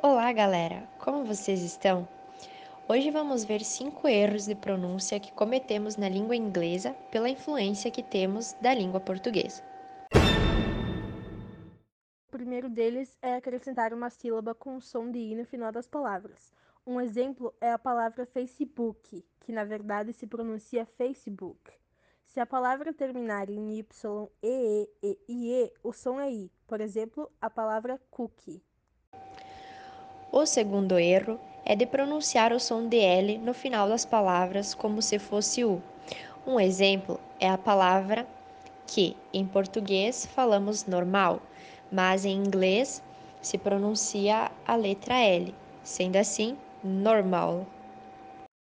Olá, galera! Como vocês estão? Hoje vamos ver cinco erros de pronúncia que cometemos na língua inglesa pela influência que temos da língua portuguesa. O primeiro deles é acrescentar uma sílaba com som de i no final das palavras. Um exemplo é a palavra Facebook, que na verdade se pronuncia Facebook. Se a palavra terminar em y, e, e, e, e, o som é i. Por exemplo, a palavra cookie. O segundo erro é de pronunciar o som de L no final das palavras como se fosse U. Um exemplo é a palavra que, em português, falamos normal, mas em inglês se pronuncia a letra L, sendo assim, normal.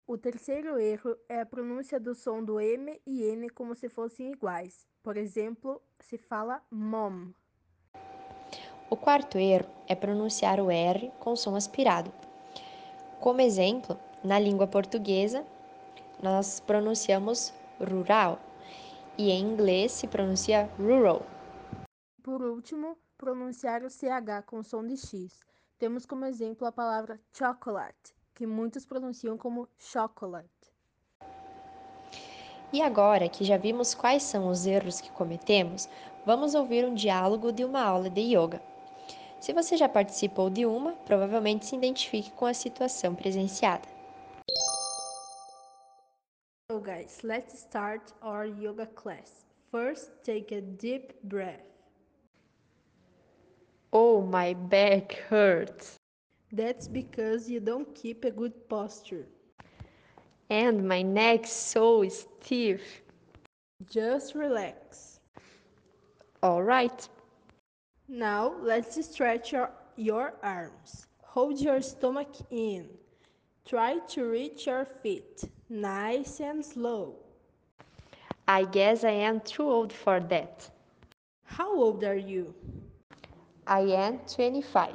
O terceiro erro é a pronúncia do som do M e N como se fossem iguais. Por exemplo, se fala mom. O quarto erro é pronunciar o R com som aspirado. Como exemplo, na língua portuguesa, nós pronunciamos rural e em inglês se pronuncia rural. Por último, pronunciar o CH com som de X. Temos como exemplo a palavra chocolate, que muitos pronunciam como chocolate. E agora que já vimos quais são os erros que cometemos, vamos ouvir um diálogo de uma aula de yoga. Se você já participou de uma, provavelmente se identifique com a situação presenciada. So guys, let's start our yoga class. First, take a deep breath. Oh, my back hurts. That's because you don't keep a good posture. And my neck's so stiff. Just relax. All right. Now let's stretch your, your arms. Hold your stomach in. Try to reach your feet, nice and slow. I guess I am too old for that. How old are you? I am 25.